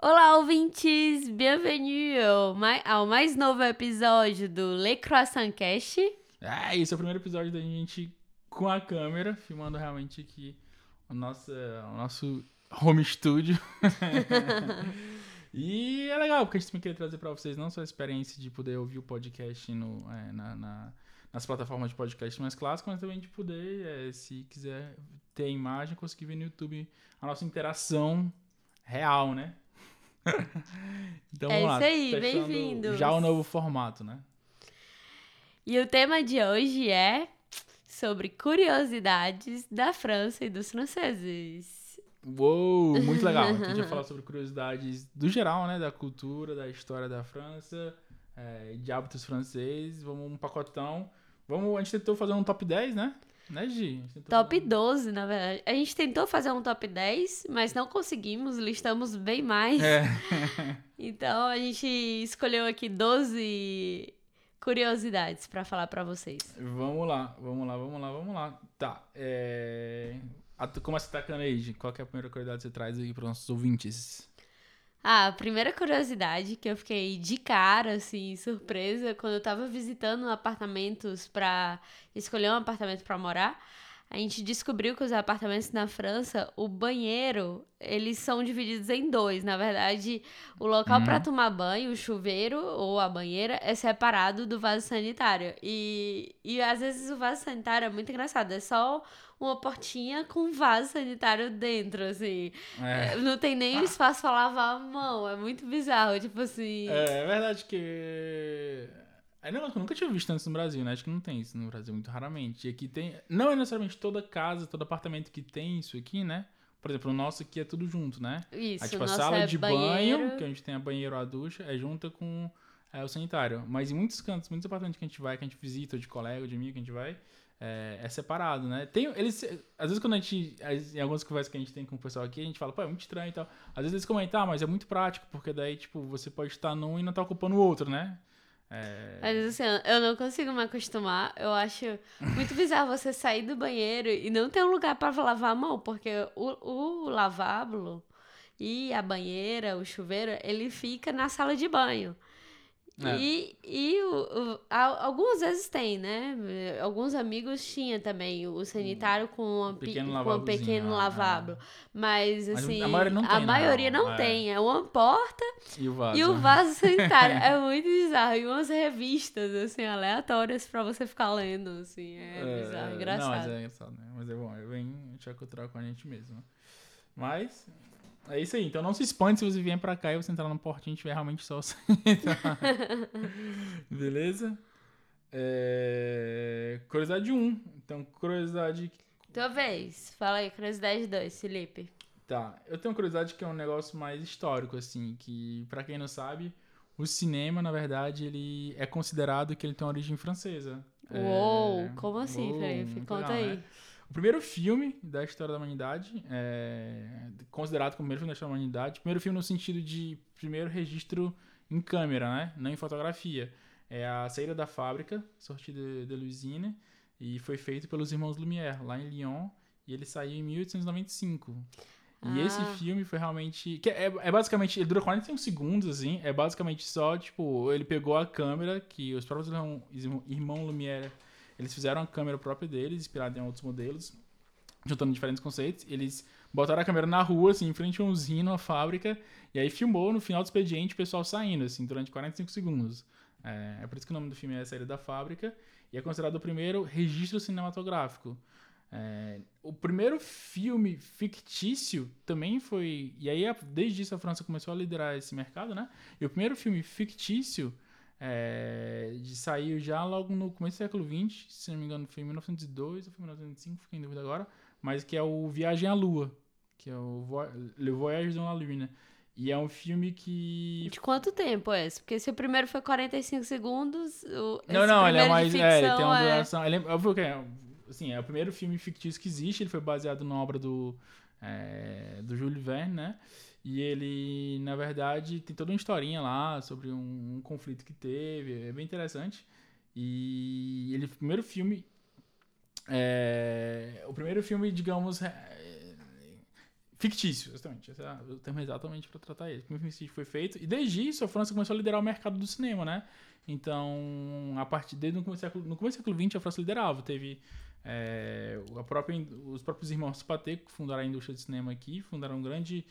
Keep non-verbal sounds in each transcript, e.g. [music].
Olá, ouvintes! Bienvenue ao mais, ao mais novo episódio do Le Croissant Cast. É, esse é o primeiro episódio da gente com a câmera, filmando realmente aqui o nosso, o nosso home studio. [laughs] e é legal, porque a gente também queria trazer para vocês não só a experiência de poder ouvir o podcast no, é, na, na, nas plataformas de podcast mais clássicas, mas também de poder, é, se quiser ter a imagem, conseguir ver no YouTube a nossa interação real, né? [laughs] então É vamos lá. isso aí, bem-vindos. Já o novo formato, né? E o tema de hoje é sobre curiosidades da França e dos franceses. Uou, muito legal. Aqui a gente vai [laughs] falar sobre curiosidades do geral, né? Da cultura, da história da França, é, de hábitos franceses. Vamos um pacotão. Vamos, a gente tentou fazer um top 10, né? Né, Gi? Tentou Top fazer um- 12, na verdade. A gente tentou fazer um top 10, mas não conseguimos, listamos bem mais. É, [laughs] Então a gente escolheu aqui 12 curiosidades pra falar pra vocês. vamos lá, vamos lá, vamos lá, vamos lá. Tá, é... a- Começa atacando aí, Gi. Qual é a primeira curiosidade que você traz aí para os nossos ouvintes? Ah, a primeira curiosidade que eu fiquei de cara, assim, surpresa, quando eu tava visitando apartamentos pra escolher um apartamento pra morar, a gente descobriu que os apartamentos na França, o banheiro, eles são divididos em dois. Na verdade, o local Uhum. pra tomar banho, o chuveiro ou a banheira, é separado do vaso sanitário. E, e às vezes o vaso sanitário é muito engraçado, é só uma portinha com um vaso sanitário dentro, assim. É, É, Não tem nem espaço pra lavar a mão. É muito bizarro. Tipo assim. é, é verdade que. É não, eu nunca tinha visto antes no Brasil, né? Acho que não tem isso no Brasil muito raramente. E aqui tem. Não é necessariamente toda casa, todo apartamento que tem isso aqui, né? Por exemplo, o nosso aqui é tudo junto, né? Isso, Aí, tipo, a sala é de banheiro. banho, que a gente tem a banheiro ou a ducha, é junta com é, o sanitário. Mas em muitos cantos, muitos apartamentos que a gente vai, que a gente visita, ou de colega, ou de amigo que a gente vai, é, é separado, né? Tem, eles, às vezes quando a gente, em algumas conversas que a gente tem com o pessoal aqui, a gente fala, pô, é muito estranho e tal. Às vezes eles comentam, ah, mas é muito prático, porque daí, tipo, você pode estar num e não tá ocupando o outro, né? É, Mas assim, eu não consigo me acostumar. Eu acho muito bizarro você sair do banheiro e não ter um lugar pra lavar a mão, porque o, o lavabo e a banheira, o chuveiro, ele fica na sala de banho. É. E, e o, o- a- algumas vezes tem, né? Alguns amigos tinham também o sanitário com, pe- pequeno com um pequeno lá, lavabo. Mas, Mas assim, a maioria não tem, na maioria não É. tem. É uma porta E o vaso. e o vaso sanitário. [laughs] é muito bizarro. E umas revistas, assim, aleatórias pra você ficar lendo, assim. É, bizarro, engraçado. Não, mas é engraçado, né? Mas é bom, é bem choque cultural com a gente mesmo. Mas é isso aí. Então não se espante se você vier pra cá e você entrar no portinho e tiver realmente só. [laughs] Beleza? É... Curiosidade 1. Então, curiosidade. Tua vez. Fala aí, curiosidade 2, Felipe. Tá. Eu tenho curiosidade que é um negócio mais histórico, assim, que, pra quem não sabe, o cinema, na verdade, ele é considerado que ele tem uma origem francesa. Uou, É, como assim, Felipe? Conta legal, aí. né? O primeiro filme da história da humanidade, é considerado como o primeiro filme da história da humanidade. Primeiro filme no sentido de primeiro registro em câmera, né? Não em fotografia. É a Saída da Fábrica, Sortie de, l'Usine, e foi feito pelos irmãos Lumière, lá em Lyon, e ele saiu em 1895. E Ah. esse filme foi realmente. Que é, é basicamente. Ele dura 41 segundos, assim. É basicamente só, tipo, ele pegou a câmera que os próprios irmão, irmão Lumière. Eles fizeram a câmera própria deles, inspirada em outros modelos, juntando diferentes conceitos. Eles botaram a câmera na rua, assim, em frente a um usina, uma fábrica, e aí filmou no final do expediente o pessoal saindo, assim, durante 45 segundos. É, é por isso que o nome do filme é A Saída da Fábrica, e é considerado o primeiro registro cinematográfico. É, o primeiro filme fictício também foi. E aí, a- desde isso, a França começou a liderar esse mercado, né? E o primeiro filme fictício é, de- saiu já logo no começo do século XX, se não me engano, foi em 1902 ou foi em 1905, fiquei em dúvida agora, mas que é o Viagem à Lua, que é o Vo Le Voyage dans la Lune. E é um filme que. De quanto tempo é esse? Porque se o primeiro foi 45 segundos, o Não, não, ele é mais. de É, ele tem uma é- duração. Ele é, que é, assim, é o primeiro filme fictício que existe. Ele foi baseado na obra do, é, do Júlio Verne, né? E ele, na verdade, tem toda uma historinha lá sobre um, um conflito que teve. É bem interessante. E ele, o primeiro filme. É, o primeiro filme, digamos. é, fictício, exatamente. Esse é o termo exatamente para tratar ele. Como fictício foi feito. E desde isso, a França começou a liderar o mercado do cinema, né? Então, a partir desde no começo, do século, no começo do século XX, a França liderava. Teve é, a própria, os próprios irmãos que fundaram a indústria de cinema aqui, fundaram um grande.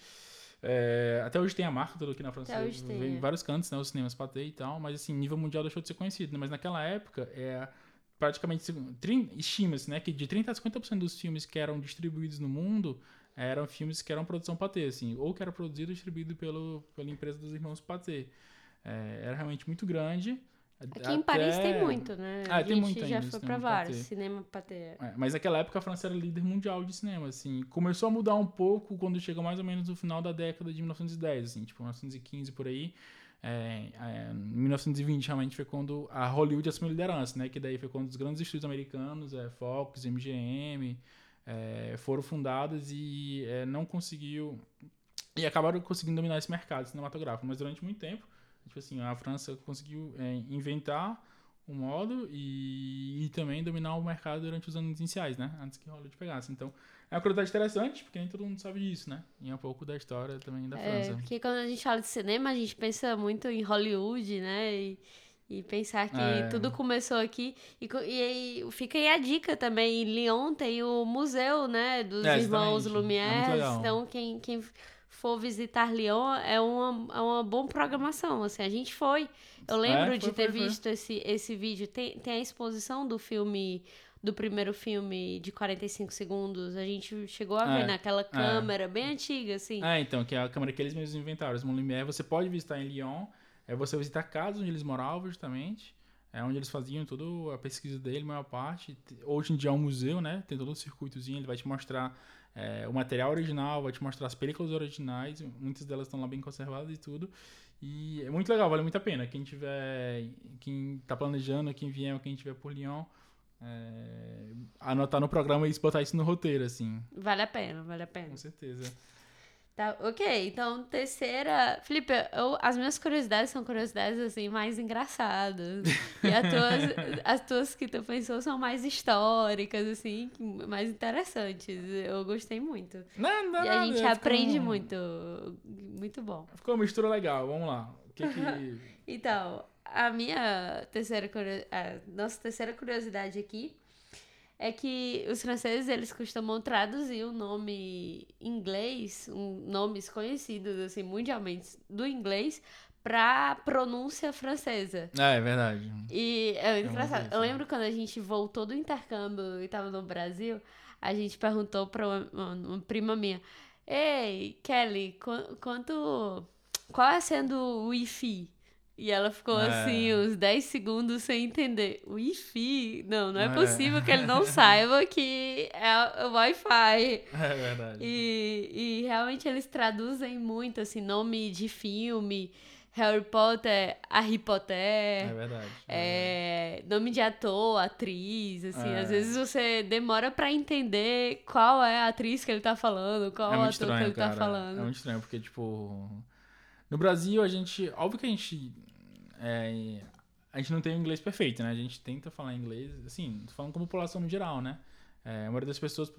É, até hoje tem a marca toda aqui na França. Até hoje tem, Vem em é. vários cantos, né? Os cinemas Pathé e tal. Mas, assim, nível mundial deixou de ser conhecido. Né? Mas naquela época, é, praticamente, estima-se, né? Que de 30% a 50% dos filmes que eram distribuídos no mundo eram filmes que eram produção Pathé, assim. Ou que era produzido e distribuído pelo, pela empresa dos irmãos Pathé. É, era realmente muito grande. Aqui em Paris tem muito, né? Ah, a tem gente muito já ainda, foi pra vários. Cinema patê. É, mas naquela época a França era líder mundial de cinema, assim. Começou a mudar um pouco quando chegou mais ou menos no final da década de 1910, assim, tipo 1915 por aí. É, é, em 1920 realmente foi quando a Hollywood assumiu liderança, né? Que daí foi quando os grandes estúdios americanos, é, Fox, MGM, é, foram fundados e é, não conseguiu e acabaram conseguindo dominar esse mercado cinematográfico. Mas durante muito tempo, tipo assim, a França conseguiu é, inventar o modo e, e também dominar o mercado durante os anos iniciais, né? Antes que Hollywood pegasse. Então, é uma curiosidade interessante, porque nem todo mundo sabe disso, né? E é um pouco da história também da É, França. porque quando a gente fala de cinema, a gente pensa muito em Hollywood, né? E, e pensar que É. tudo começou aqui. E, e aí fica aí a dica também. Em Lyon tem o museu, né? Dos É, irmãos. É Lumière. então, quem, quem for visitar Lyon é uma, é uma boa programação. Assim, a gente foi. Eu lembro É, de foi, ter foi, foi. visto esse, esse vídeo. Tem, tem a exposição do filme. Do primeiro filme de 45 segundos, a gente chegou a ver É, naquela câmera bem antiga, assim. É, então, que é a câmera que eles mesmos inventaram, os Lumière. Você pode visitar em Lyon, é você visitar a casa onde eles moravam, justamente. É onde eles faziam toda a pesquisa dele, a maior parte. Hoje em dia é um museu, né? Tem todo um circuitozinho, ele vai te mostrar é, o material original, vai te mostrar as películas originais, muitas delas estão lá bem conservadas e tudo. E é muito legal, vale muito a pena. Quem tiver, quem tá planejando, quem vier ou quem tiver por Lyon, é, anotar no programa e botar isso no roteiro, assim, Vale a pena, vale a pena. com certeza. Tá, ok, então terceira. Felipe, eu- as minhas curiosidades são curiosidades assim mais engraçadas. E as tuas, [laughs] as tuas que tu pensou são mais históricas, assim, mais interessantes. Eu gostei muito. Não, não, e a gente ficou aprende um- muito. Muito bom. Ficou uma mistura legal, vamos lá. O que que... [laughs] Então, a minha terceira curio- a nossa terceira curiosidade aqui é que os franceses eles costumam traduzir o nome inglês, um, nomes conhecidos assim mundialmente do inglês para pronúncia francesa. Ah, é verdade. E é É engraçado. Eu né? lembro quando a gente voltou do intercâmbio e tava no Brasil, a gente perguntou pra uma, uma- uma prima minha: Ei, Kelly, qu- quanto. Qual é sendo o Wi-Fi? E ela ficou É. assim, uns 10 segundos sem entender. Wi-Fi? Não, não é, É. possível que ele não [laughs] saiba que é o Wi-Fi. É verdade. E, e realmente eles traduzem muito, assim, nome de filme, Harry Potter, Harry Potter. É verdade. É, nome de ator, atriz, assim, É. às vezes você demora pra entender qual é a atriz que ele tá falando, qual É o ator que estranho, ele cara. tá falando. É muito estranho, porque, tipo... No Brasil, a gente... Óbvio que a gente... é, a gente não tem o inglês perfeito, né? A gente tenta falar inglês, assim, falando como população no geral, né? É, a maioria das pessoas,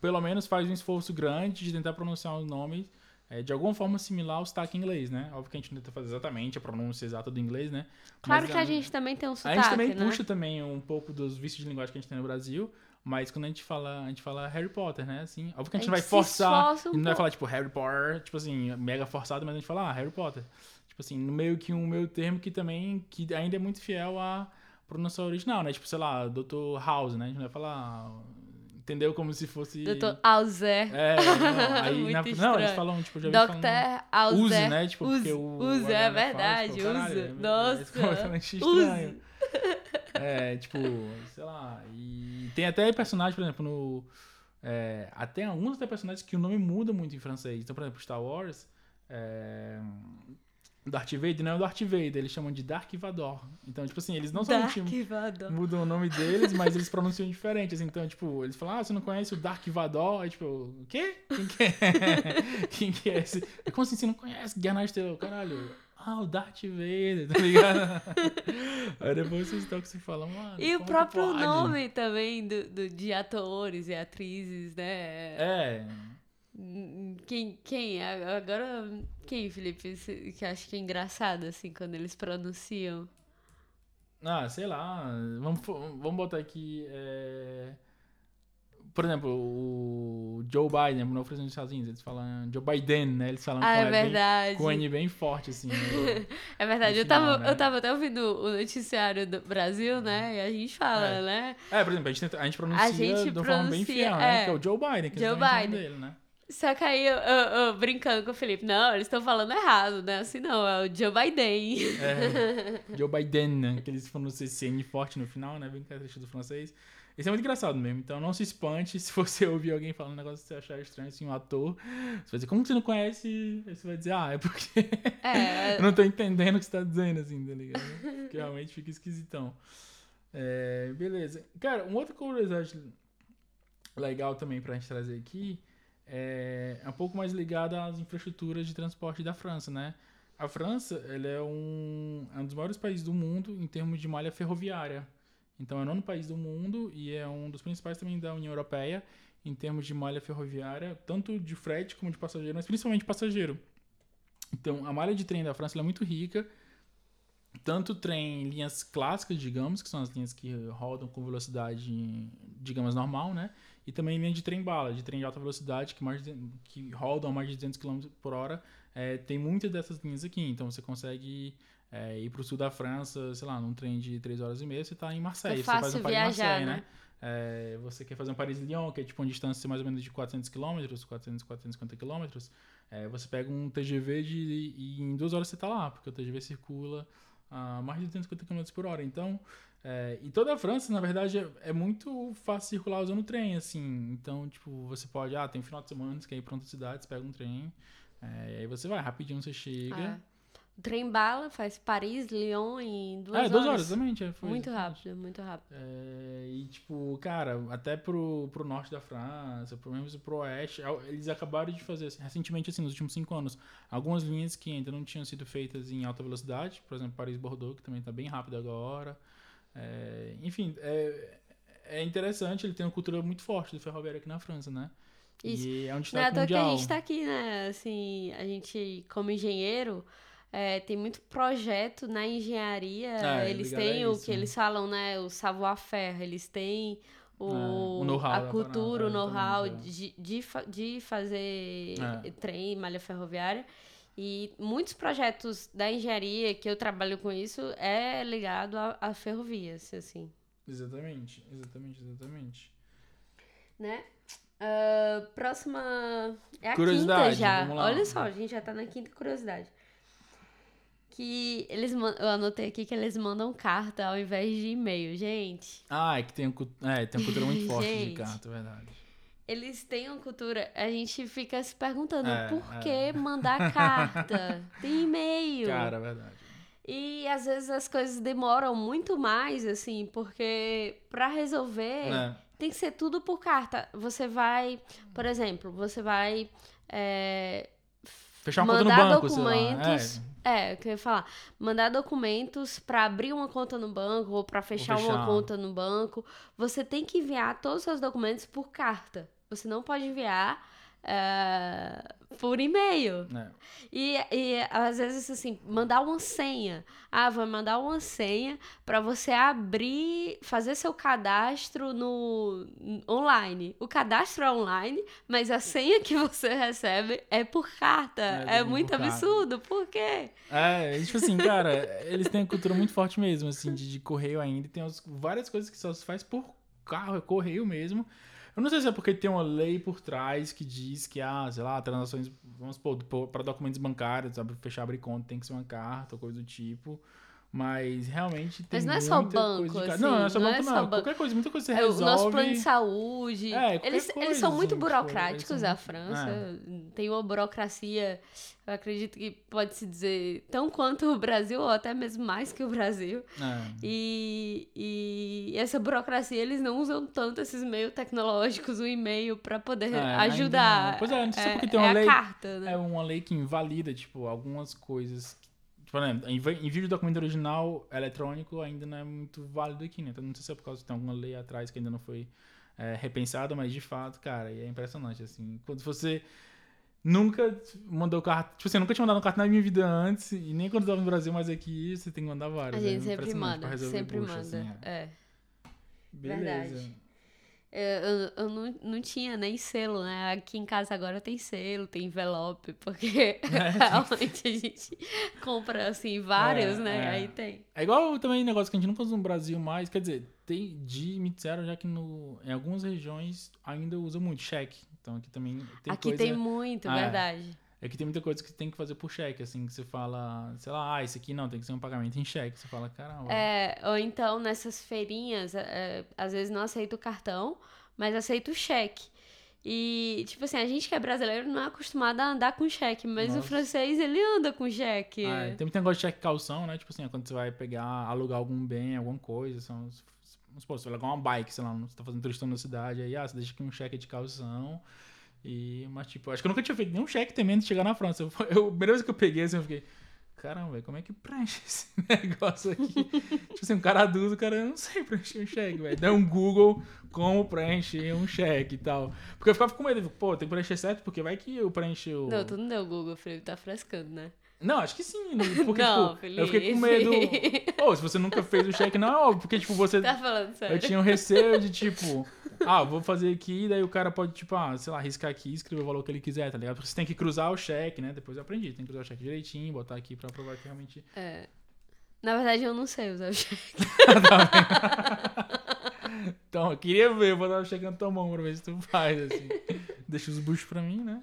pelo menos, faz um esforço grande de tentar pronunciar os nomes é, de alguma forma similar ao sotaque inglês, né? Óbvio que a gente não tenta fazer exatamente a pronúncia exata do inglês, né? Claro Mas que a gente também tem um A sotaque, gente também né? puxa também um pouco dos vícios de linguagem que a gente tem no Brasil, mas quando a gente fala, a gente fala Harry Potter, né? Assim, óbvio que a gente, A não vai gente se forçar, um não vai falar tipo Harry Potter, tipo assim, mega forçado, mas a gente fala ah, Harry Potter. Tipo assim, no meio que um meio termo que também que ainda é muito fiel à pronúncia original, né? Tipo, sei lá, Dr. House, né? A gente não vai falar entendeu como se fosse Doutor Alzer. É, não, [laughs] aí na, não, eles falam, tipo, já vi falando Dr. Alzer. Use, né? Tipo, Use, porque o use, é fala, verdade, tipo, caralho, use. é- é Nossa. completamente estranho. É, tipo, sei lá. E tem até personagem, por exemplo, no. É, até alguns até personagens que o nome muda muito em francês. Então, por exemplo, Star Wars. É, Darth Vader não é o Darth Vader, eles chamam de Dark Vador. Então, tipo assim, eles não somente Dark Vador. mudam o nome deles, mas eles pronunciam diferentes. Então, tipo, eles falam, ah, você não conhece o Dark Vador? Aí, tipo, o quê? Quem que é? [laughs] Quem que é esse? Como assim você não conhece Guerra nas Estrelas? Caralho. Ah, o Darth Vader, tá ligado? [laughs] Aí depois vocês tocam e falam, mano. E o que próprio nome também do, do- de atores e atrizes, né? É. Quem, quem? Agora, quem, Felipe? Que acha que é engraçado, assim, quando eles pronunciam? Ah, sei lá. Vamos, vamos botar aqui. É por exemplo, o Joe Biden, no presidente dos Estados Unidos, eles falam Joe Biden, né? Eles falam ah, com, é verdade. Bem, com N bem forte, assim. No, [laughs] é verdade. eu, tava, né? eu tava até ouvindo o noticiário do Brasil, né? E a gente fala, é. né? É, por exemplo, a gente, a gente pronuncia a gente de uma forma bem fiel, né? É. Que é o Joe Biden, que Joe Biden. dele, né? Só que aí eu, eu, eu, brincando com o Felipe, não, eles estão falando errado, né? Assim não, é o Joe Biden. É, Joe Biden, né? Que eles pronunciam esse N forte no final, né? Bem característico do francês. Isso é muito engraçado mesmo. Então não se espante se você [laughs] ouvir alguém falando um negócio que você achar estranho, assim, um ator. Você vai dizer, como que você não conhece? Aí você vai dizer, ah, é porque [laughs] é... eu não tô entendendo o que você tá dizendo, assim, tá ligado? Porque realmente fica esquisitão. É, beleza. Cara, uma outra curiosidade legal também pra gente trazer aqui é, é um pouco mais ligada às infraestruturas de transporte da França, né? A França, ela é um, é um dos maiores países do mundo em termos de malha ferroviária. Então é o nono país do mundo e é um dos principais também da União Europeia em termos de malha ferroviária, tanto de frete como de passageiro, mas principalmente passageiro. Então a malha de trem da França é muito rica, tanto trem linhas clássicas, digamos, que são as linhas que rodam com velocidade, digamos, normal, né? E também linha de trem bala, de trem de alta velocidade, que, mais de, que rodam a mais de 200 km por hora. É, tem muitas dessas linhas aqui, então você consegue é, ir para o sul da França, sei lá, num trem de 3 horas e meia, você está em Marseille. É você faz um Paris-Marseille, né? né? É, você quer fazer um Paris-Lyon, que é tipo uma distância mais ou menos de 400 km, 400, 450 km. É, você pega um TGV de, e em duas horas você está lá, porque o TGV circula a mais de 250 km por hora. Então, é, e toda a França, na verdade, é, é, muito fácil circular usando trem, assim. Então, tipo, você pode, ah, tem um final de semana, você quer ir para outra cidade, você pega um trem, é, aí você vai, rapidinho você chega. O trem bala faz Paris, Lyon em duas horas. É, duas horas, exatamente. É, foi muito rápido, muito rápido. É, e, tipo, cara, até pro, pro norte da França, pro mesmo pro oeste, eles acabaram de fazer, assim, recentemente, assim, nos últimos cinco anos, algumas linhas que ainda não tinham sido feitas em alta velocidade, por exemplo, Paris-Bordeaux, que também tá bem rápido agora. É, enfim, é, é interessante, ele tem uma cultura muito forte do ferroviário aqui na França, né? Isso. E é um destaque Não é que a gente tá aqui, né? Assim, a gente, como engenheiro é, tem muito projeto na engenharia. Ah, eles têm o que né? eles falam, né? O savoir-faire. Eles têm o, é, o a cultura, o know-how de, de, de fazer é. trem, malha ferroviária. E muitos projetos da engenharia que eu trabalho com isso é ligado a, a ferrovias, assim. Exatamente, exatamente, exatamente. Né? Uh, próxima. É a quinta já. Olha só, a gente já tá na quinta curiosidade que eles eu anotei aqui que eles mandam carta ao invés de e-mail, gente. Ah, é que tem, um, é, tem uma cultura muito forte [laughs] gente, de carta, é verdade. Eles têm uma cultura, a gente fica se perguntando é, por é. que mandar carta? [laughs] tem e-mail. Cara, é verdade. E às vezes as coisas demoram muito mais, assim, porque para resolver é. tem que ser tudo por carta. Você vai, por exemplo, você vai é, Fechar uma mandar conta no banco, documentos. É. é, eu queria falar. Mandar documentos para abrir uma conta no banco ou para fechar, fechar, uma conta no banco. Você tem que enviar todos os seus documentos por carta. Você não pode enviar uh, por e-mail. É. E, e às vezes, assim, mandar uma senha. Ah, vou mandar uma senha para você abrir, fazer seu cadastro no online. O cadastro é online, mas a senha que você recebe é por carta. É, é muito absurdo. Carta. Por quê? É, tipo assim, cara, eles têm uma cultura muito forte mesmo, assim, de, de correio ainda. Tem várias coisas que só se faz por carro, é correio mesmo. Eu não sei se é porque tem uma lei por trás que diz que, ah, sei lá, transações, vamos supor, para documentos bancários, fechar abrir conta tem que ser uma carta, coisa do tipo. Mas realmente tem Mas não é só banco, assim, Não, não é só não banco, é só não. Banco. Qualquer coisa, muita coisa você resolve. É, o nosso plano de saúde. É, eles, coisa, eles são muito assim, tipo, burocráticos, tipo, a França. É. Tem uma burocracia, eu acredito que pode se dizer, tão quanto o Brasil, ou até mesmo mais que o Brasil. É. E, e essa burocracia, eles não usam tanto esses meios tecnológicos, o e-mail, para poder é, ajudar. Pois é, não sei é, porque tem uma lei. Carta, né? É uma lei que invalida, tipo, algumas coisas por exemplo, envio de documento original eletrônico ainda não é muito válido aqui, né? Então não sei se é por causa que tem alguma lei atrás que ainda não foi é, repensada, mas de fato, cara, é impressionante, assim. Quando você nunca mandou carta. Tipo assim, eu nunca tinha mandado carta na minha vida antes, e nem quando eu tava no Brasil, mas aqui você tem que mandar várias. A é gente sempre impressionante pra manda, sempre bucha, manda. assim, é. é. Beleza. Verdade. Eu, eu, eu não, não tinha nem selo, né? Aqui em casa agora tem selo, tem envelope, [laughs] porque realmente a gente compra, assim, vários, É, né? é. Aí tem. É igual também negócio que a gente nunca usa no Brasil mais. Quer dizer, tem de me disseram já que no, em algumas regiões ainda usa muito cheque. Então aqui também tem Aqui coisa. tem muito, é. verdade. É que tem muita coisa que tem que fazer por cheque, assim, que você fala, sei lá, ah, esse aqui não, tem que ser um pagamento em cheque. Você fala, caramba. É, ou então nessas feirinhas, é, às vezes não aceito o cartão, mas aceito o cheque. E, tipo assim, a gente que é brasileiro não é acostumado a andar com cheque, mas o Nossa. francês, ele anda com cheque. Ah, é. Tem muito negócio de cheque calção, né? Tipo assim, é quando você vai pegar, alugar algum bem, alguma coisa, são. os- Vamos supor, você vai alugar uma bike, sei lá, você tá fazendo turistão na cidade, aí, ah, você deixa aqui um cheque de calção. E, mas, tipo, acho que eu nunca tinha feito nenhum cheque antes de chegar na França. Eu, eu, a primeira vez que eu peguei, assim, eu fiquei, caramba, como é que preenche [laughs] esse negócio aqui? [laughs] tipo assim, um cara adulto, o cara, eu não sei preencher um cheque, velho. Dá um Google como preencher um cheque e tal. Porque eu ficava com medo, pô, tem que preencher certo, porque vai que eu preencho. o- Não, tu não deu Google, Felipe, tá frescando, né? Não, acho que sim. não- Porque, Não, tipo, eu fiquei com medo. [laughs] Pô, se você nunca fez o cheque, não é óbvio. Porque, tipo, você. Tá falando sério. Eu tinha um receio de, tipo, ah, vou fazer aqui, daí o cara pode, tipo, ah, sei lá, riscar aqui e escrever o valor que ele quiser, tá ligado? Porque você tem que cruzar o cheque, né? Depois eu aprendi, tem que cruzar o cheque direitinho, botar aqui pra provar que realmente. É. Na verdade, eu não sei usar o cheque. [laughs] Então, eu queria ver, eu vou dar o cheque na tua mão pra ver se tu faz, assim. Deixa os buchos pra mim, né?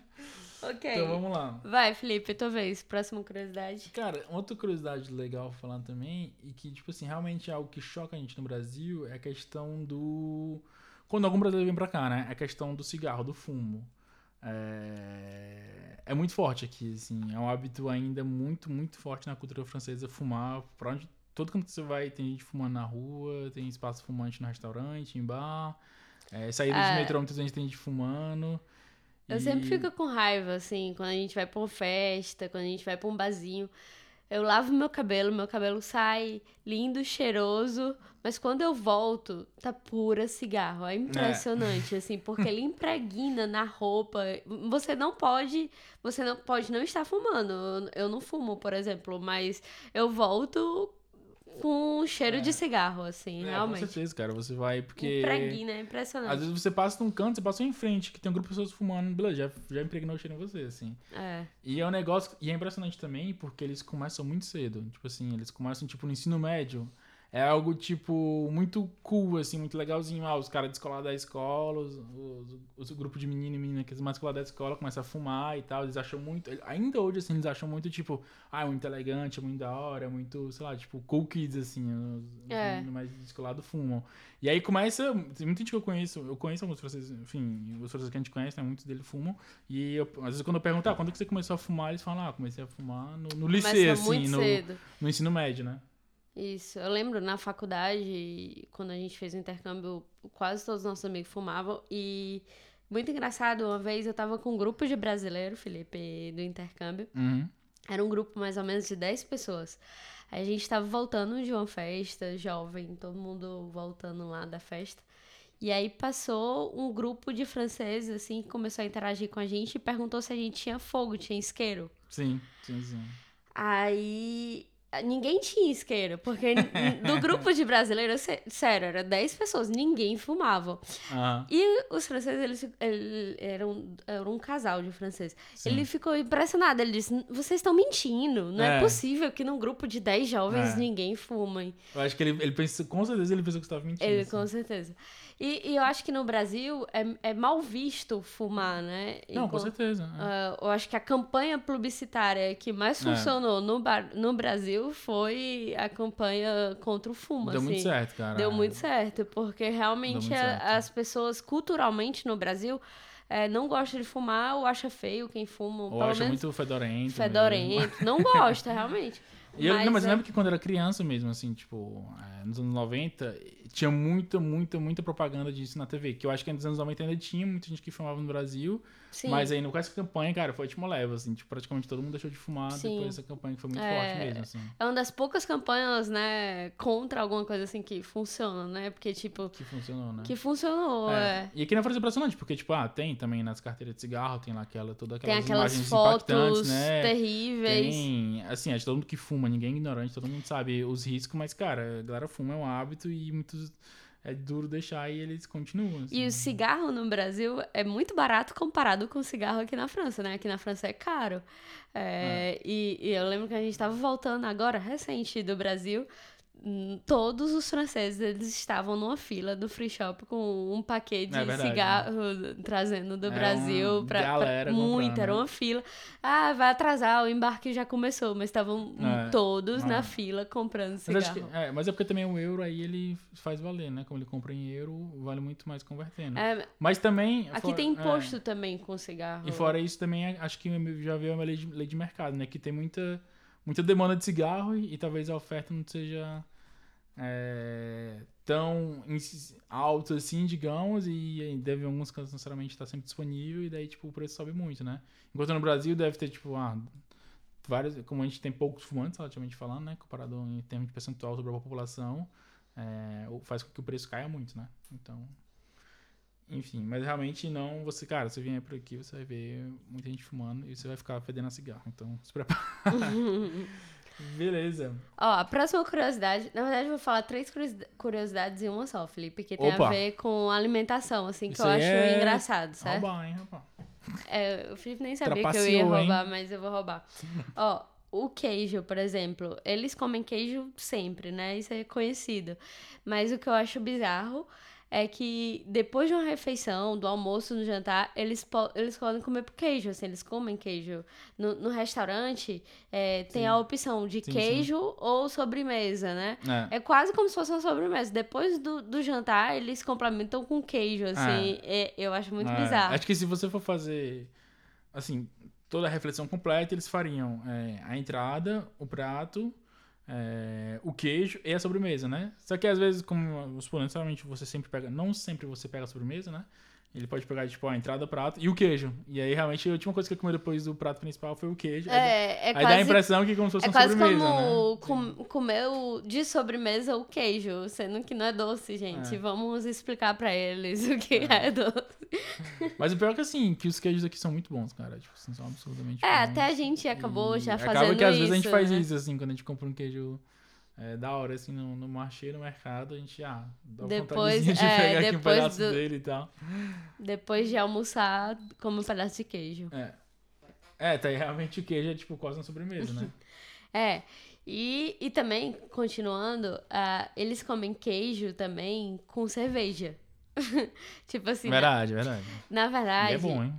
Ok. Então vamos lá. Vai, Felipe, tua vez. Próxima curiosidade. Cara, outra curiosidade legal falar também, e que, tipo assim, realmente é algo que choca a gente no Brasil, é a questão do. Quando algum brasileiro vem pra cá, né? É a questão do cigarro, do fumo. É... é muito forte aqui, assim. É um hábito ainda muito, muito forte na cultura francesa fumar. Pra onde. Todo canto que você vai, tem gente fumando na rua, tem espaço fumante no restaurante, em bar. É, saída de É. metrô, muita gente tem gente fumando. Eu E- sempre fico com raiva, assim, quando a gente vai pra uma festa, quando a gente vai pra um barzinho. Eu lavo meu cabelo, meu cabelo sai lindo, cheiroso, mas quando eu volto, tá pura cigarro. É impressionante, assim, porque ele impregna na roupa. Você não pode, você não pode não estar fumando. Eu- Eu não fumo, por exemplo, mas eu volto com um cheiro É. de cigarro, assim, É, realmente. Com certeza, cara. Você vai porque. Impregna, é impressionante. Às vezes você passa num canto, você passa em frente, que tem um grupo de pessoas fumando, beleza, já, já impregnou o cheiro em você, assim. É. E é um negócio, e é impressionante também, porque eles começam muito cedo. Tipo assim, eles começam, tipo, no ensino médio. É algo, tipo, muito cool, assim, muito legalzinho. Ah, os caras descolados da escola, os, os, os- grupo de menino e menina que é mais descolados da escola começam a fumar e tal. Eles acham muito. Ainda hoje, assim, eles acham muito, tipo, ah, é muito elegante, é muito da hora, é muito, sei lá, tipo, cool kids, assim. Os, os É. meninos mais descolados fumam. E aí começa. Tem muita gente que eu conheço, eu conheço alguns franceses, enfim, os franceses que a gente conhece, né? Muitos deles fumam. E eu- às vezes quando eu pergunto, ah, quando que você começou a fumar? Eles falam, ah, comecei a fumar no, no liceu, Começa assim, no, no ensino médio, né? Isso, eu lembro na faculdade, quando a gente fez o intercâmbio, quase todos os nossos amigos fumavam. E muito engraçado, uma vez eu tava com um grupo de brasileiros, Felipe, do intercâmbio. Uhum. Era um grupo mais ou menos de 10 pessoas. Aí a gente tava voltando de uma festa, jovem, todo mundo voltando lá da festa. E aí passou um grupo de franceses, assim, que começou a interagir com a gente e perguntou se a gente tinha fogo, tinha isqueiro. Sim, sim, sim. Aí ninguém tinha isqueiro, porque do grupo de brasileiros, sé- sério, era 10 pessoas, ninguém fumava. Aham. E os franceses, eles, ele- eram, eram um casal de franceses. sim. Ele ficou impressionado, ele disse, vocês estão mentindo, não é. É. possível que num grupo de 10 jovens É. ninguém fumem. Eu acho que ele, ele pensou, com certeza ele pensou que você estava mentindo. Ele, assim. com certeza. E, e eu acho que no Brasil é, é mal visto fumar, né? Não, com certeza. é. Ah, eu acho que a campanha publicitária que mais É. funcionou no, bar- no Brasil foi a campanha contra o fumo. Deu assim. muito certo, cara. Deu muito certo, porque realmente a- certo. as pessoas culturalmente no Brasil eh, não gostam de fumar ou acha feio quem fuma. Ou acha menos muito fedorento. mesmo. fedorento. Não [laughs] gosta, realmente. E eu, não, mas eu é- lembro que quando eu era criança mesmo, assim, tipo, é, nos anos 90, tinha muita, muita, muita propaganda disso na TV. Que eu acho que nos anos 90 ainda tinha muita gente que fumava no Brasil. Sim. Mas aí, com essa campanha, cara, foi tipo leva, assim. Tipo, praticamente todo mundo deixou de fumar Sim. depois dessa campanha, que foi muito É, forte mesmo, assim. É uma das poucas campanhas, né, contra alguma coisa assim que funciona, né? Porque, tipo, Que funcionou, né? que funcionou, é. E aqui na França é impressionante, porque, tipo, ah, tem também nas carteiras de cigarro, tem lá aquela, toda Tem aquelas aquelas imagens fotos né? terríveis. Tem, assim, acho que todo mundo que fuma, ninguém é ignorante, todo mundo sabe os riscos, mas, cara, a galera fuma é um hábito e muitos é duro deixar e eles continuam. E assim. o cigarro no Brasil é muito barato comparado com o cigarro aqui na França, né? Aqui na França é caro. É, E, e eu lembro que a gente estava voltando agora, recente, do Brasil. Todos os franceses eles estavam numa fila do free shop com um paquete É de verdade. cigarro trazendo do Brasil galera muito, era né? uma fila. Ah, vai atrasar, o embarque já começou, mas estavam É, todos é. na fila comprando Mas, cigarro. acho que- é, mas é porque também o euro aí ele faz valer, né? Como ele compra em euro, vale muito mais convertendo. É, Mas também. aqui fora- tem é, imposto também com cigarro. E fora isso também, é- acho que já veio uma lei de, lei de mercado, né? Que tem muita, muita demanda de cigarro e, e talvez a oferta não seja é, tão alta assim, digamos, e deve em alguns casos necessariamente estar sempre disponível e daí, tipo, o preço sobe muito, né? Enquanto no Brasil deve ter, tipo, ah, vários, como a gente tem poucos fumantes, relativamente falando, né? Comparado em termos de percentual sobre a população, é, faz com que o preço caia muito, né? Então... Enfim, mas realmente não. Você, cara, você vier por aqui, você vai ver muita gente fumando e você vai ficar fedendo a cigarro. Então, se prepara. [laughs] Beleza. Ó, a próxima curiosidade, na verdade eu vou falar três curiosi- curiosidades em uma só, Felipe, que tem Opa. a ver com alimentação, assim, que Isso eu acho é engraçado, certo? Roubar, hein, rapaz? É, o Felipe nem sabia que eu ia Trapaceou, hein? roubar, mas eu vou roubar. Ó, o queijo, por exemplo, eles comem queijo sempre, né? Isso é conhecido. Mas o que eu acho bizarro é que depois de uma refeição, do almoço, no jantar, eles, po eles podem comer queijo, assim, eles comem queijo. No, no restaurante, é, tem Sim. a opção de Sim, sim. queijo ou sobremesa, né? É. É quase como se fosse uma sobremesa. Depois do, do jantar, eles complementam com queijo, assim. É, eu acho muito É, bizarro. Acho que se você for fazer, assim, toda a reflexão completa, eles fariam é, a entrada, o prato, é, o queijo e a sobremesa, né? Só que às vezes, como os pontos, necessariamente você sempre pega, não sempre você pega a sobremesa, né? Ele pode pegar, tipo, a entrada, o prato e o queijo. E aí, realmente, a última coisa que eu comi depois do prato principal foi o queijo. Aí dá- É, é aí dá a quase, impressão que como se fosse é uma quase sobremesa, como né? com- comer de sobremesa o queijo, sendo que não é doce, gente. É. Vamos explicar pra eles o que é, doce. [laughs] Mas o pior é que, assim, que os queijos aqui são muito bons, cara. Tipo, assim, são absurdamente É, bons. até a gente acabou E já Acaba fazendo que às isso. vezes a gente faz né? isso, assim, quando a gente compra um queijo é, da hora, assim, no, no marché, no mercado, a gente, ah, dá Depois, de [laughs] é, pegar aqui um pedaço do- dele e tal. Depois de almoçar, come um pedaço de queijo. É. É, tá aí realmente o queijo é tipo quase uma sobremesa, né? [laughs] É. E, e também, continuando, ah, eles comem queijo também com cerveja. [laughs] tipo assim, na, verdade, verdade. na E verdade. é bom, hein?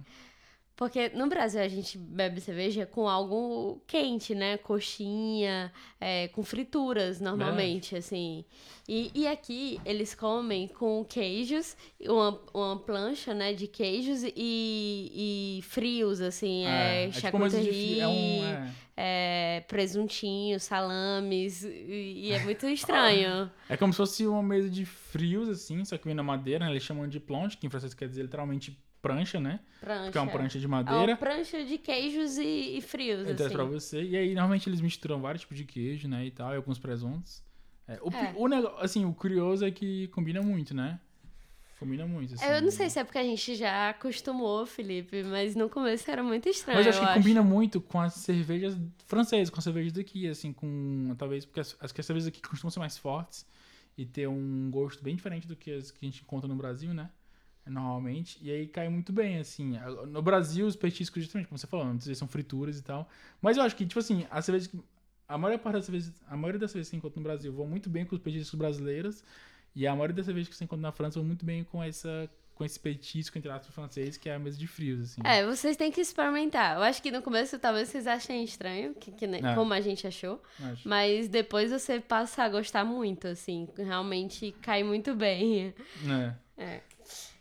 Porque no Brasil a gente bebe cerveja com algo quente, né? Coxinha, é, com frituras normalmente, assim. E, e aqui eles comem com queijos, uma, uma plancha, né, de queijos e, e frios, assim, é, tipo uma mesa de charcuterie, é um, é, é, presuntinho, salames, e, e é muito [laughs] estranho. é como se fosse uma mesa de frios, assim, só que vem na madeira, né? Eles chamam de planche, que em francês quer dizer literalmente prancha, né? Prancha. Porque é uma prancha de É uma madeira. prancha de queijos e, e frios, Ele traz assim. pra você. E aí, normalmente, eles misturam vários tipos de queijo, né? E tal, e alguns presuntos. É, o, É. o negócio, assim, o curioso é que combina muito, né? Combina muito, assim. Eu não sei se é porque a gente já acostumou, Felipe, mas no começo era muito estranho. Mas eu acho eu que combina muito com as cervejas francesas, com as cervejas daqui, assim, com. Talvez porque as, as, as cervejas aqui costumam ser mais fortes e ter um gosto bem diferente do que as que a gente encontra no Brasil, né? Normalmente. E aí cai muito bem, assim. No Brasil, os petiscos, justamente, como você falou, muitas vezes são frituras e tal. Mas eu acho que, tipo assim, as cervejas. que- A maior parte das cervejas, a maioria das cervejas que você encontra no Brasil vão muito bem com os petiscos brasileiros. E a maioria das cervejas que você encontra na França vão muito bem com essa. Com esse petisco, entre aspas, francês, que é a mesa de frios, assim. É, vocês têm que experimentar. Eu acho que no começo talvez vocês achem estranho, que, que É. como a gente achou. Acho. Mas depois você passa a gostar muito, assim. Realmente cai muito bem. É.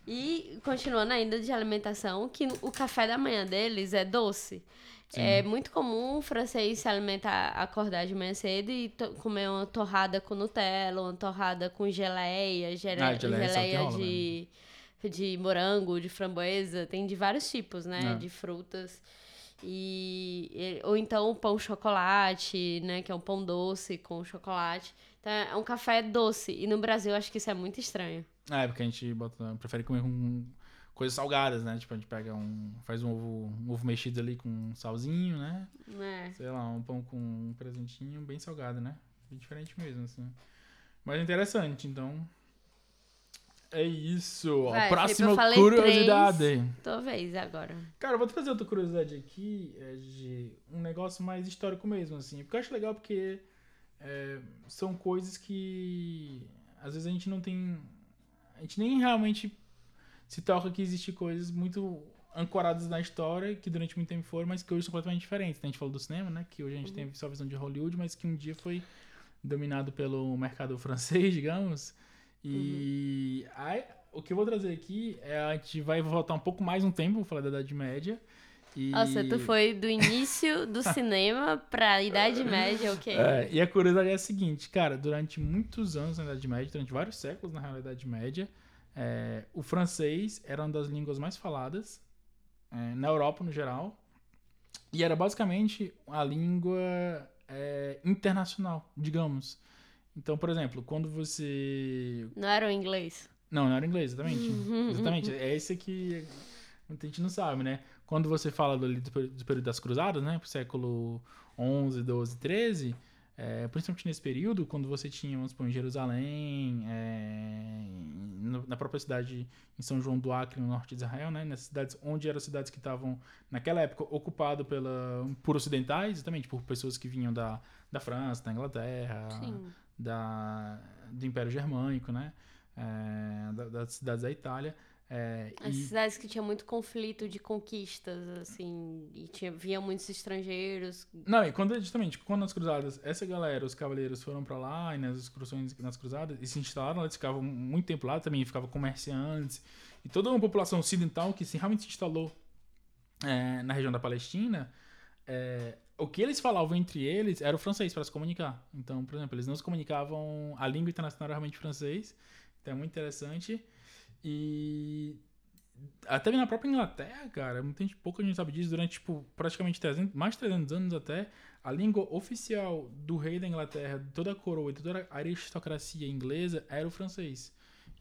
E continuando ainda de alimentação, que o café da manhã deles é doce. É muito comum o francês se alimentar, acordar de manhã cedo e comer uma torrada com Nutella, uma torrada com geleia, gere- Ah, geleia, que geleia rola de, de morango, de framboesa, tem de vários tipos, né? É. De frutas. E, ou então o pão chocolate, né? Que é um pão doce com chocolate. Então é um café doce. E no Brasil acho que isso é muito estranho. É, porque a gente bota, prefere comer com coisas salgadas, né? Tipo, a gente pega um. faz um ovo, um ovo mexido ali com um salzinho, né? né? Sei lá, um pão com um presentinho bem salgado, né? Bem diferente mesmo, assim. Mas é interessante, então. É isso. Vai, a próxima Felipe, eu falei curiosidade. Tua vez agora. Cara, eu vou trazer outra curiosidade aqui, é de um negócio mais histórico mesmo, assim. Porque eu acho legal porque é, são coisas que às vezes a gente não tem. A gente nem realmente se toca que existem coisas muito ancoradas na história, que durante muito tempo foram, mas que hoje são completamente diferentes. A gente falou do cinema, né? Que hoje a gente tem só a visão de Hollywood, mas que um dia foi dominado pelo mercado [laughs] francês, digamos. E aí, o que eu vou trazer aqui é a gente vai voltar um pouco mais um tempo, vou falar da Idade Média. E... Nossa, tu foi do início do [laughs] cinema pra Idade Média, o quê? É, e a curiosidade é a seguinte, cara, durante muitos anos na Idade Média, durante vários séculos na realidade média, é, o francês era uma das línguas mais faladas é, na Europa no geral e era basicamente a língua é, internacional, digamos. Então, por exemplo, quando você Não era o inglês? não, não era inglês, exatamente. [laughs] exatamente. É esse que muita gente não sabe, né? Quando você fala do, do, período das cruzadas, né? Pro século 11, 12, 13, é, principalmente nesse período, quando você tinha, vamos supor, em Jerusalém, é, na própria cidade em São João do Acre, no norte de Israel, né? Nessas cidades, onde eram cidades que estavam, naquela época, ocupadas pela, por ocidentais, exatamente, por pessoas que vinham da, da França, da Inglaterra, Sim. da, do Império Germânico, né? É, da- das cidades da Itália. É, As e, cidades que tinha muito conflito de conquistas, assim, e tinha, via muitos estrangeiros. não, e quando, justamente, quando nas cruzadas, essa galera, os cavaleiros foram pra lá, e nas excursões nas cruzadas, e se instalaram lá, eles ficavam muito tempo lá também, ficavam comerciantes, e toda uma população ocidental que se realmente se instalou é, na região da Palestina, é, o que eles falavam entre eles era o francês para se comunicar. Então, por exemplo, eles não se comunicavam, a língua internacional era realmente francês, então é muito interessante. E até na própria Inglaterra, cara, muita gente, pouca gente sabe disso, durante tipo, praticamente 300, mais de 300 anos até, a língua oficial do rei da Inglaterra, de toda a coroa e toda a aristocracia inglesa era o francês.